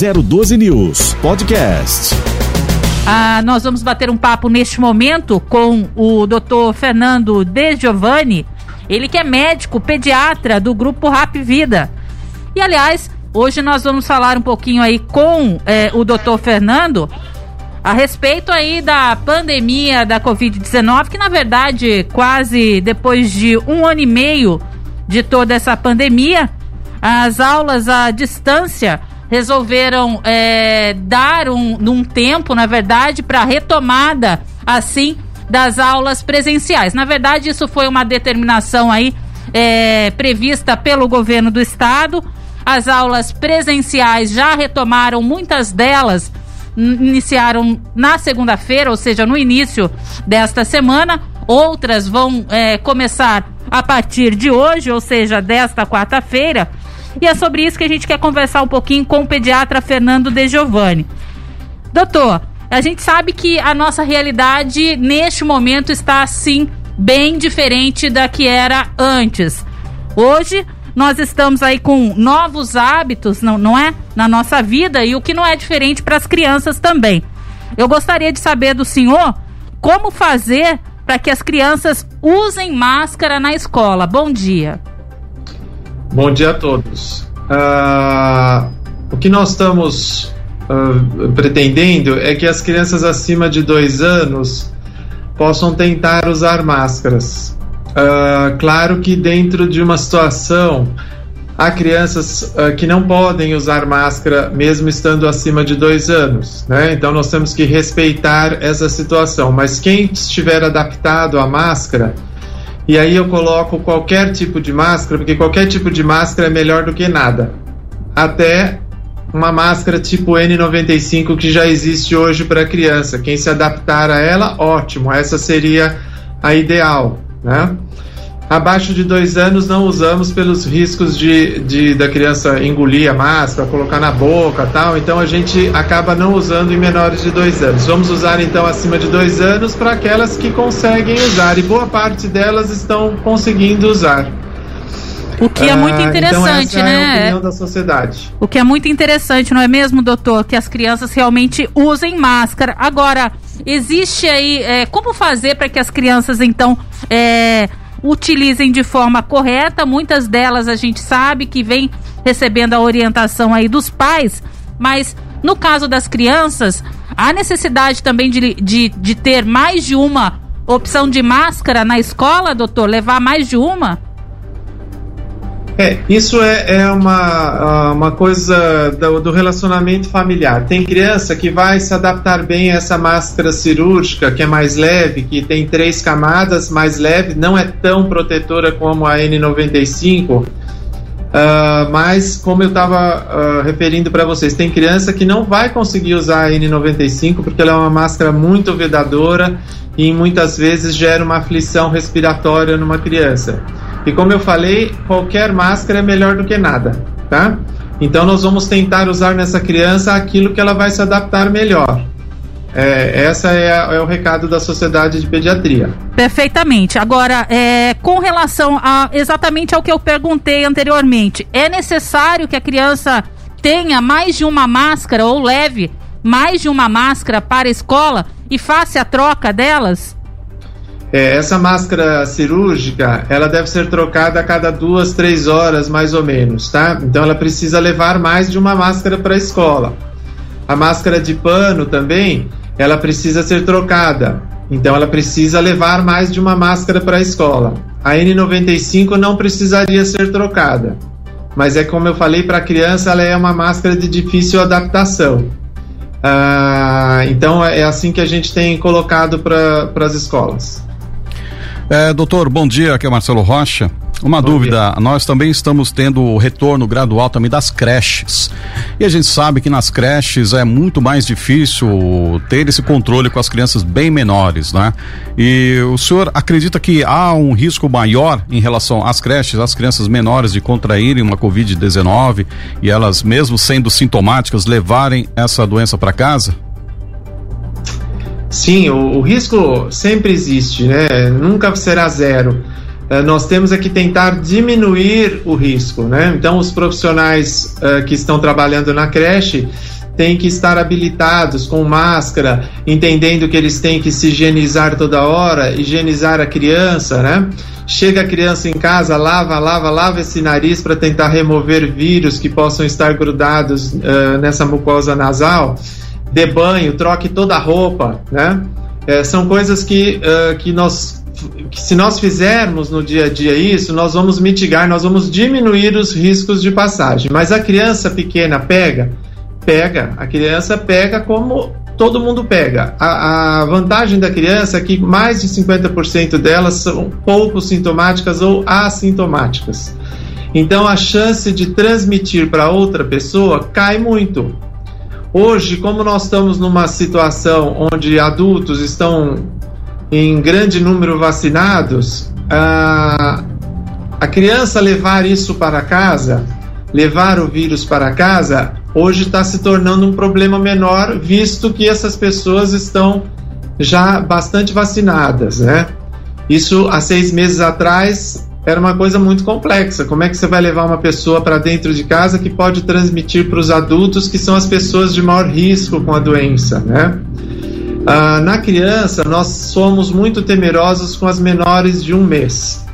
012 News Podcast. Ah, nós vamos bater um papo neste momento com o Dr. Fernando De Giovanni, ele que é médico pediatra do grupo Rap Vida. E aliás, hoje nós vamos falar um pouquinho aí com eh, o Dr. Fernando a respeito aí da pandemia da Covid-19, que na verdade, quase depois de um ano e meio de toda essa pandemia, as aulas à distância resolveram é, dar um, um tempo, na verdade, para retomada, assim, das aulas presenciais. Na verdade, isso foi uma determinação aí é, prevista pelo governo do estado. As aulas presenciais já retomaram, muitas delas iniciaram na segunda-feira, ou seja, no início desta semana. Outras vão é, começar a partir de hoje, ou seja, desta quarta-feira. E é sobre isso que a gente quer conversar um pouquinho com o pediatra Fernando De Giovanni. Doutor, a gente sabe que a nossa realidade neste momento está assim bem diferente da que era antes. Hoje nós estamos aí com novos hábitos, não, não é? Na nossa vida e o que não é diferente para as crianças também. Eu gostaria de saber do senhor como fazer para que as crianças usem máscara na escola. Bom dia. Bom dia a todos. Uh, o que nós estamos uh, pretendendo é que as crianças acima de dois anos possam tentar usar máscaras. Uh, claro que dentro de uma situação há crianças uh, que não podem usar máscara mesmo estando acima de dois anos, né? Então nós temos que respeitar essa situação. Mas quem estiver adaptado à máscara, e aí eu coloco qualquer tipo de máscara, porque qualquer tipo de máscara é melhor do que nada. Até uma máscara tipo N95 que já existe hoje para criança. Quem se adaptar a ela, ótimo. Essa seria a ideal né? Abaixo de dois anos não usamos pelos riscos de, de da criança engolir a máscara, colocar na boca tal. Então a gente acaba não usando em menores de dois anos. Vamos usar então acima de dois anos para aquelas que conseguem usar e boa parte delas estão conseguindo usar. O que é muito interessante, ah, então né? É a opinião da sociedade. O que é muito interessante, não é mesmo, doutor? Que as crianças realmente usem máscara. Agora, existe aí. É, como fazer para que as crianças, então, é, utilizem de forma correta? Muitas delas a gente sabe que vem recebendo a orientação aí dos pais, mas no caso das crianças, há necessidade também de, de, de ter mais de uma opção de máscara na escola, doutor? Levar mais de uma? É, isso é, é uma, ah, uma coisa do, do, relacionamento familiar. Tem criança que vai se adaptar bem a essa máscara cirúrgica, que é mais leve, que tem três camadas, mais leve, não é tão protetora como a N95. Uh, ah, mas, como eu estava uh, referindo para vocês, tem criança que não vai conseguir usar a N95 porque ela é uma máscara muito vedadora e muitas vezes gera uma aflição respiratória numa criança. E como eu falei, qualquer máscara é melhor do que nada, tá? Então nós vamos tentar usar nessa criança aquilo que ela vai se adaptar melhor. É, essa é, a, é, o recado da Sociedade de Pediatria. Perfeitamente. Agora, é, com relação a exatamente ao que eu perguntei anteriormente, é necessário que a criança tenha mais de uma máscara ou leve mais de uma máscara para a escola e faça a troca delas? É, essa máscara cirúrgica, ela deve ser trocada a cada duas, três horas, mais ou menos, tá? Então ela precisa levar mais de uma máscara para a escola. A máscara de pano também, ela precisa ser trocada. Então ela precisa levar mais de uma máscara para a escola. A N95 não precisaria ser trocada. Mas é como eu falei, para a criança ela é uma máscara de difícil adaptação. Ah, então é assim que a gente tem colocado para as escolas. É, doutor, bom dia, aqui é Marcelo Rocha. Uma bom dúvida, dia. nós também estamos tendo o retorno gradual também das creches. E a gente sabe que nas creches é muito mais difícil ter esse controle com as crianças bem menores, né? E o senhor acredita que há um risco maior em relação às creches, às crianças menores de contraírem uma Covid-19 e elas, mesmo sendo sintomáticas, levarem essa doença para casa? Sim, o, o, risco sempre existe, né? Nunca será zero. Uh, nós temos é que tentar diminuir o risco, né? Então, os profissionais uh, que estão trabalhando na creche têm que estar habilitados com máscara, entendendo que eles têm que se higienizar toda hora, higienizar a criança, né? Chega a criança em casa, lava, lava, lava esse nariz para tentar remover vírus que possam estar grudados uh, nessa mucosa nasal. Dê banho, troque toda a roupa, né? É, são coisas que, uh, que nós que se nós fizermos no dia a dia isso, nós vamos mitigar, nós vamos diminuir os riscos de passagem. Mas a criança pequena pega, pega, a criança pega como todo mundo pega. A, a, vantagem da criança é que mais de 50% delas são pouco sintomáticas ou assintomáticas. Então a chance de transmitir para outra pessoa cai muito. Hoje, como nós estamos numa situação onde adultos estão em grande número vacinados, a, a criança levar isso para casa, levar o vírus para casa, hoje está se tornando um problema menor, visto que essas pessoas estão já bastante vacinadas, né? Isso há seis meses atrás era uma coisa muito complexa. Como é que você vai levar uma pessoa para dentro de casa que pode transmitir para os adultos, que são as pessoas de maior risco com a doença, né? Ah, na criança, nós somos muito temerosos com as menores de um mês.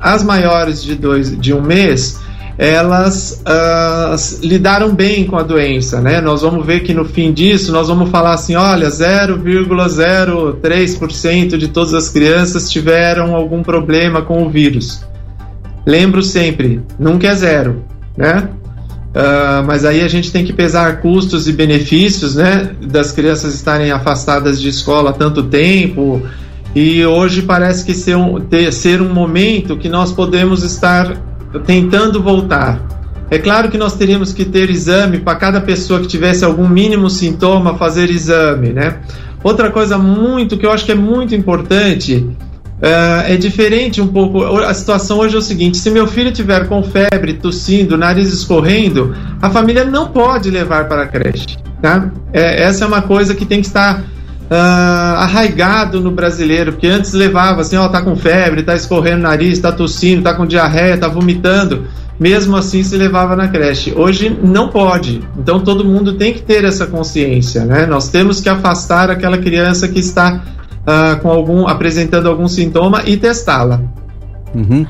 As maiores de, dois, de um mês, elas uh, lidaram bem com a doença, né? Nós vamos ver que no fim disso nós vamos falar assim, olha, 0,03% de todas as crianças tiveram algum problema com o vírus. Lembro sempre, nunca é zero, né? Uh, mas aí a gente tem que pesar custos e benefícios, né? Das crianças estarem afastadas de escola tanto tempo. E hoje parece que ser um, ter, ser um momento que nós podemos estar tentando voltar. É claro que nós teríamos que ter exame para cada pessoa que tivesse algum mínimo sintoma, fazer exame, né? Outra coisa muito que eu acho que é muito importante Uh, é diferente um pouco. A situação hoje é o seguinte: se meu filho tiver com febre, tossindo, nariz escorrendo, a família não pode levar para a creche. Tá? É, essa é uma coisa que tem que estar uh, arraigado no brasileiro, porque antes levava assim: ó, tá com febre, tá escorrendo nariz, tá tossindo, tá com diarreia, tá vomitando. Mesmo assim se levava na creche. Hoje não pode. Então todo mundo tem que ter essa consciência, né? Nós temos que afastar aquela criança que está uh, com algum apresentando algum sintoma e testá-la. Uhum.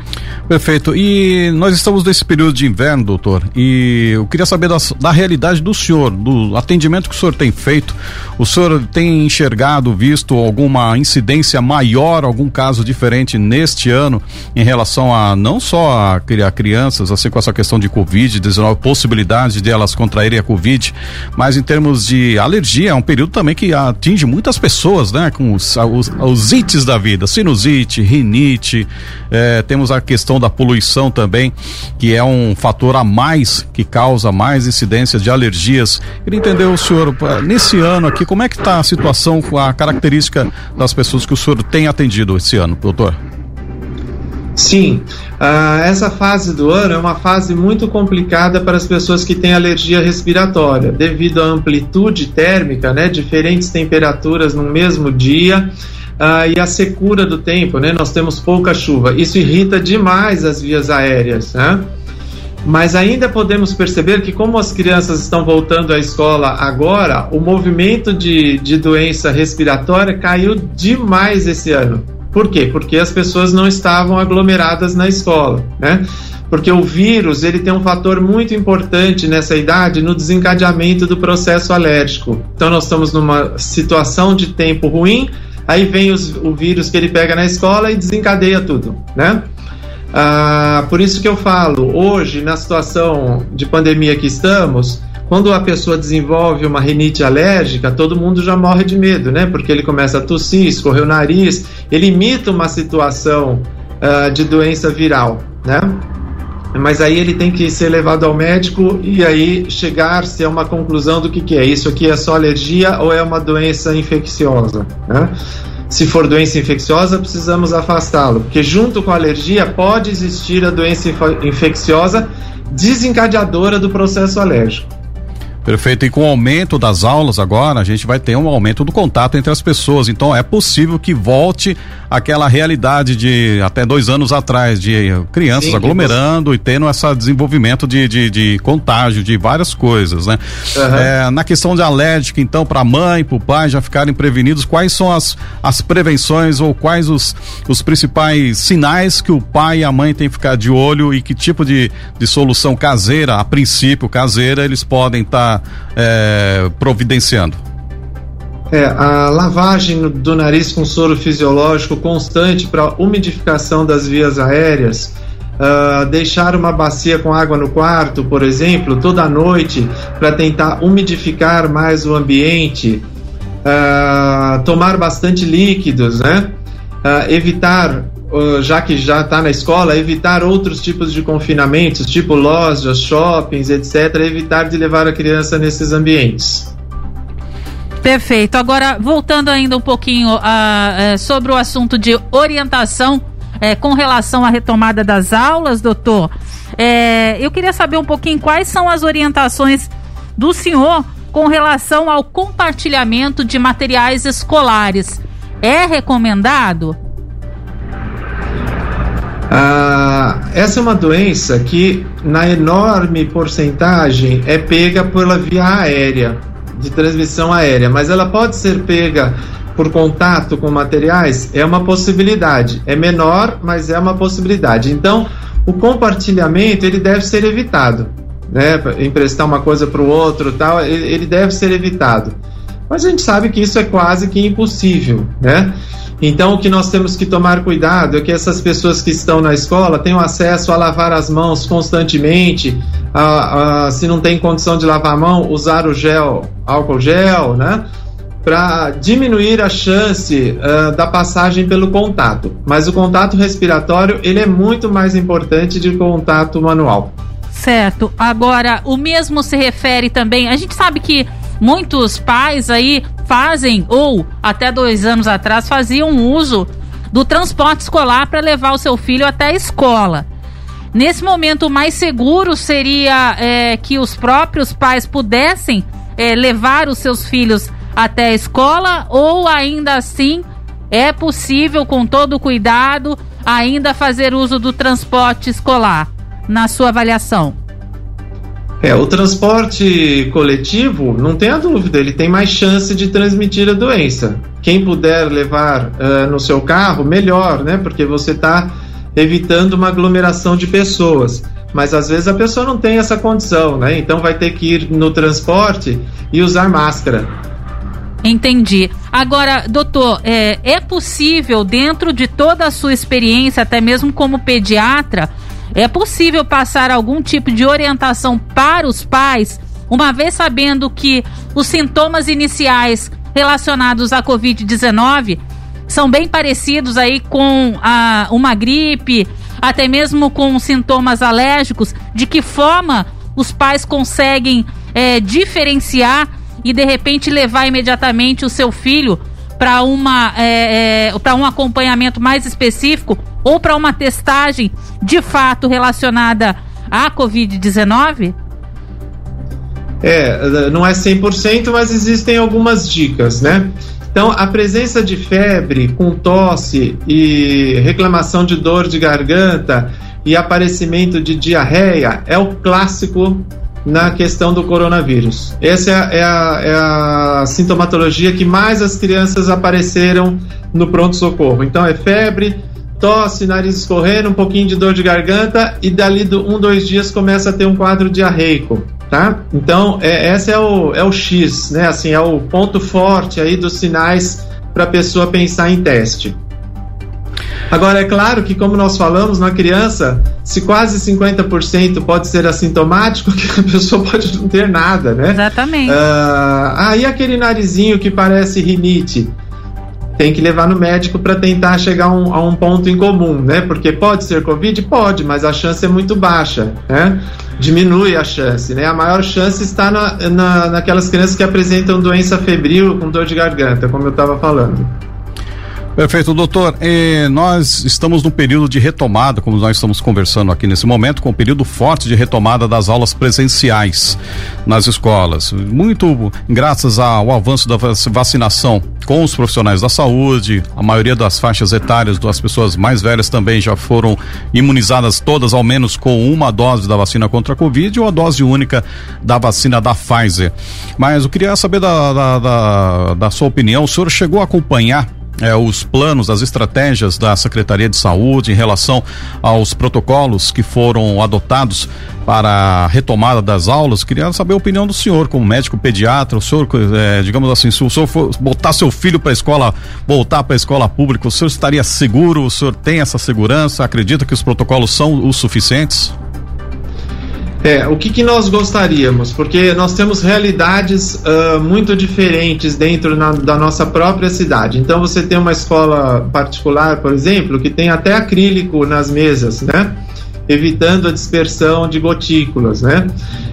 Perfeito. E nós estamos nesse período de inverno, doutor, e eu queria saber da, da, realidade do senhor, do atendimento que o senhor tem feito. O senhor tem enxergado, visto alguma incidência maior, algum caso diferente neste ano em relação a não só a, a crianças, assim com essa questão de Covid-19, possibilidade de elas contraírem a Covid, mas em termos de alergia, é um período também que atinge muitas pessoas, né? Com os, os, os ites da vida, sinusite, rinite. Eh, é, temos a questão da poluição também, que é um fator a mais que causa mais incidência de alergias. Queria entender o senhor, nesse ano aqui, como é que está a situação a característica das pessoas que o senhor tem atendido esse ano, doutor? Sim, uh, essa fase do ano é uma fase muito complicada para as pessoas que têm alergia respiratória, devido à amplitude térmica, né, diferentes temperaturas no mesmo dia ah, e a secura do tempo, né? Nós temos pouca chuva. Isso irrita demais as vias aéreas, né? Mas ainda podemos perceber que, como as crianças estão voltando à escola agora, o movimento de, de doença respiratória caiu demais esse ano. Por quê? Porque as pessoas não estavam aglomeradas na escola, né? Porque o vírus ele tem um fator muito importante nessa idade no desencadeamento do processo alérgico. Então nós estamos numa situação de tempo ruim, aí vem os, o vírus que ele pega na escola e desencadeia tudo, né? Ah, por isso que eu falo, hoje, na situação de pandemia que estamos, quando a pessoa desenvolve uma rinite alérgica, todo mundo já morre de medo, né? Porque ele começa a tossir, escorrer o nariz, ele imita uma situação uh, de doença viral, né? Mas aí ele tem que ser levado ao médico e aí chegar-se a uma conclusão do que, que é. Isso aqui é só alergia ou é uma doença infecciosa, né? Se for doença infecciosa, precisamos afastá-lo, porque junto com a alergia pode existir a doença infecciosa desencadeadora do processo alérgico. Perfeito. E com o aumento das aulas agora, a gente vai ter um aumento do contato entre as pessoas. Então é possível que volte aquela realidade de até dois anos atrás, de crianças Sim, aglomerando você... e tendo esse desenvolvimento de, de, de, contágio de várias coisas, né? Uhum. É, na questão de alérgica, então, para a mãe, para o pai já ficarem prevenidos, quais são as, as prevenções ou quais os, os principais sinais que o pai e a mãe têm que ficar de olho e que tipo de, de solução caseira, a princípio caseira, eles podem estar. Tá é, providenciando? É, a lavagem do nariz com soro fisiológico constante para umidificação das vias aéreas, uh, deixar uma bacia com água no quarto, por exemplo, toda noite para tentar umidificar mais o ambiente, uh, tomar bastante líquidos, né? Uh, evitar já que já está na escola, evitar outros tipos de confinamentos, tipo lojas, shoppings, etc., evitar de levar a criança nesses ambientes. Perfeito. Agora, voltando ainda um pouquinho uh, sobre o assunto de orientação é, com relação à retomada das aulas, doutor, é, eu queria saber um pouquinho quais são as orientações do senhor com relação ao compartilhamento de materiais escolares. É recomendado? Ah, essa é uma doença que, na enorme porcentagem, é pega pela via aérea, de transmissão aérea, mas ela pode ser pega por contato com materiais? É uma possibilidade. É menor, mas é uma possibilidade. Então, o compartilhamento ele deve ser evitado. Né? Emprestar uma coisa para o outro, tal, ele deve ser evitado. Mas a gente sabe que isso é quase que impossível, né? Então, o que nós temos que tomar cuidado é que essas pessoas que estão na escola tenham acesso a lavar as mãos constantemente, a, a, se não tem condição de lavar a mão, usar o gel, álcool gel, né? Para diminuir a chance uh, da passagem pelo contato. Mas o contato respiratório ele é muito mais importante do que o contato manual. Certo. Agora, o mesmo se refere também. A gente sabe que muitos pais aí fazem, ou até dois anos atrás, faziam uso do transporte escolar para levar o seu filho até a escola. Nesse momento, o mais seguro seria é, que os próprios pais pudessem é, levar os seus filhos até a escola, ou ainda assim é possível, com todo cuidado, ainda fazer uso do transporte escolar, na sua avaliação? É, o transporte coletivo, não tenha dúvida, ele tem mais chance de transmitir a doença. Quem puder levar uh, no seu carro, melhor, né? Porque você está evitando uma aglomeração de pessoas. Mas às vezes a pessoa não tem essa condição, né? Então vai ter que ir no transporte e usar máscara. Entendi. Agora, doutor, é, é possível, dentro de toda a sua experiência, até mesmo como pediatra, é possível passar algum tipo de orientação para os pais, uma vez sabendo que os sintomas iniciais relacionados à Covid-19 são bem parecidos aí com a, uma gripe, até mesmo com sintomas alérgicos, de que forma os pais conseguem é, diferenciar e de repente levar imediatamente o seu filho para uma é, é, para um acompanhamento mais específico ou para uma testagem de fato relacionada à Covid-19? É, não é 100%, mas existem algumas dicas, né? Então, a presença de febre com tosse e reclamação de dor de garganta e aparecimento de diarreia é o clássico na questão do coronavírus. Essa é a, é a, é a sintomatologia que mais as crianças apareceram no pronto-socorro. Então, é febre, tosse, nariz escorrendo, um pouquinho de dor de garganta e dali do um, dois dias começa a ter um quadro diarreico, tá? Então, é, esse é o, é o X, né? Assim, é o ponto forte aí dos sinais para a pessoa pensar em teste. Agora, é claro que, como nós falamos, na criança, se quase 50% pode ser assintomático, que a pessoa pode não ter nada, né? Exatamente. Uh, aí aquele narizinho que parece rinite, tem que levar no médico para tentar chegar um, a um ponto em comum, né? Porque pode ser Covid? Pode, mas a chance é muito baixa, né? Diminui a chance, né? A maior chance está na, na, naquelas crianças que apresentam doença febril com dor de garganta, como eu estava falando. Perfeito, doutor. E nós estamos num período de retomada, como nós estamos conversando aqui nesse momento, com um período forte de retomada das aulas presenciais nas escolas. Muito graças ao avanço da vacinação com os profissionais da saúde, a maioria das faixas etárias das pessoas mais velhas também já foram imunizadas todas, ao menos com uma dose da vacina contra a Covid ou a dose única da vacina da Pfizer. Mas eu queria saber da, da, da, da sua opinião. O senhor chegou a acompanhar é, os planos, as estratégias da Secretaria de Saúde em relação aos protocolos que foram adotados para a retomada das aulas. Queria saber a opinião do senhor, como médico pediatra. O senhor, é, digamos assim, se o senhor for botar seu filho para a escola, voltar para a escola pública, o senhor estaria seguro? O senhor tem essa segurança? Acredita que os protocolos são os suficientes? É, o que, que nós gostaríamos? Porque nós temos realidades uh, muito diferentes dentro na, da nossa própria cidade. Então, você tem uma escola particular, por exemplo, que tem até acrílico nas mesas, né? Evitando a dispersão de gotículas, né?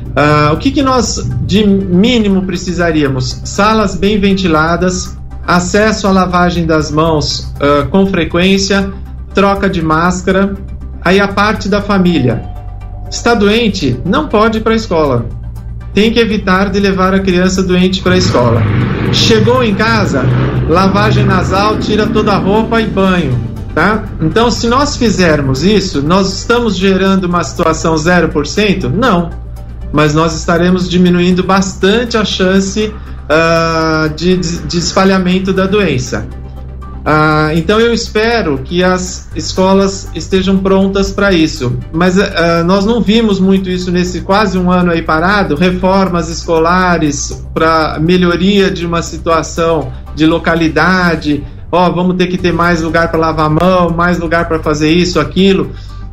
Uh, o que, que nós de mínimo precisaríamos? Salas bem ventiladas, acesso à lavagem das mãos uh, com frequência, troca de máscara, aí a parte da família Está doente? Não pode ir para a escola. Tem que evitar de levar a criança doente para a escola. Chegou em casa, lavagem nasal, tira toda a roupa e banho. Tá? Então, se nós fizermos isso, nós estamos gerando uma situação 0%? Não. Mas nós estaremos diminuindo bastante a chance uh, de, de espalhamento da doença. Ah, então eu espero que as escolas estejam prontas para isso. Mas ah, nós não vimos muito isso nesse quase um ano aí parado, reformas escolares para melhoria de uma situação de localidade. Ó, oh, vamos ter que ter mais lugar para lavar a mão, mais lugar para fazer isso, aquilo.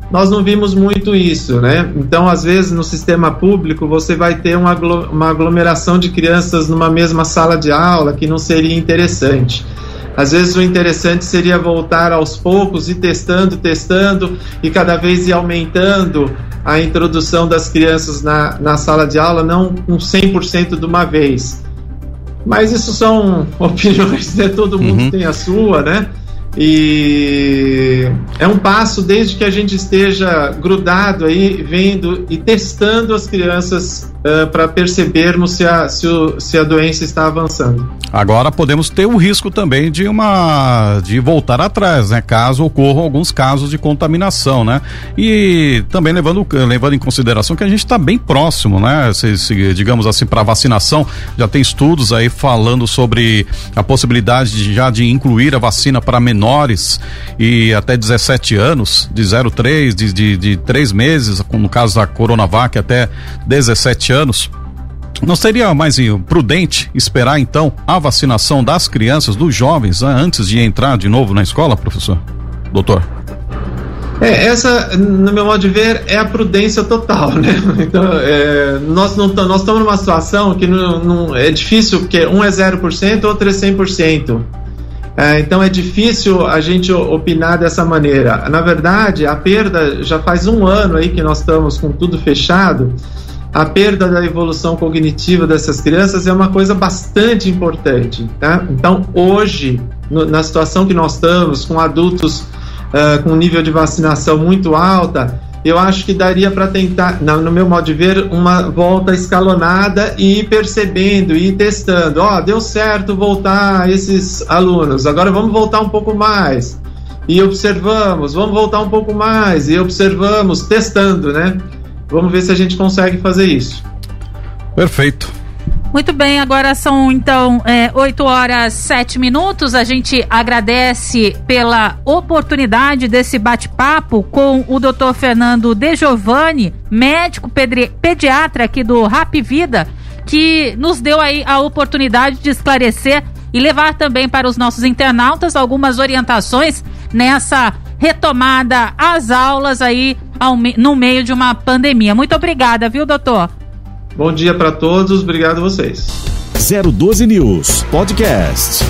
Nós não vimos muito isso, né? Então, às vezes, no sistema público, você vai ter uma, uma aglomeração de crianças numa mesma sala de aula que não seria interessante. Às vezes o interessante seria voltar aos poucos e testando, testando e cada vez ir aumentando a introdução das crianças na, na sala de aula, não com 100% de uma vez. Mas isso são opiniões, né? Todo mundo uhum. tem a sua, né? E é um passo desde que a gente esteja grudado aí, vendo e testando as crianças uh, para percebermos se a, se, o, se a doença está avançando. Agora podemos ter o risco também de uma de voltar atrás, né? Caso ocorram alguns casos de contaminação, né? E também levando, levando em consideração que a gente está bem próximo, né? Se, se, digamos assim, para vacinação, já tem estudos aí falando sobre a possibilidade de, já de incluir a vacina para menores e até 17 anos, de 0,3, de, de, de 3 meses, no caso da Coronavac, até 17 anos. Não seria mais prudente esperar então a vacinação das crianças, dos jovens, né, antes de entrar de novo na escola, professor? Doutor? É, essa, no meu modo de ver, é a prudência total, né? Então, é, nós não nós estamos numa situação que não, não, é difícil, porque um é 0%, outro é 100%. É, então é difícil a gente opinar dessa maneira. Na verdade, a perda já faz um ano aí que nós estamos com tudo fechado a perda da evolução cognitiva dessas crianças é uma coisa bastante importante. Tá? Então, hoje, no, na situação que nós estamos, com adultos uh, com nível de vacinação muito alta, eu acho que daria para tentar, no meu modo de ver, uma volta escalonada e ir percebendo, e testando. Ó, oh, deu certo voltar esses alunos, agora vamos voltar um pouco mais. E observamos, vamos voltar um pouco mais, e observamos, testando, né? Vamos ver se a gente consegue fazer isso. Perfeito. Muito bem, agora são então é, 8 horas 7 minutos. A gente agradece pela oportunidade desse bate-papo com o Dr. Fernando De Giovanni, médico pediatra aqui do Rap Vida, que nos deu aí a oportunidade de esclarecer e levar também para os nossos internautas algumas orientações nessa retomada às aulas aí ao, no meio de uma pandemia. Muito obrigada, viu, doutor? Bom dia para todos, obrigado a vocês. 012 News Podcast.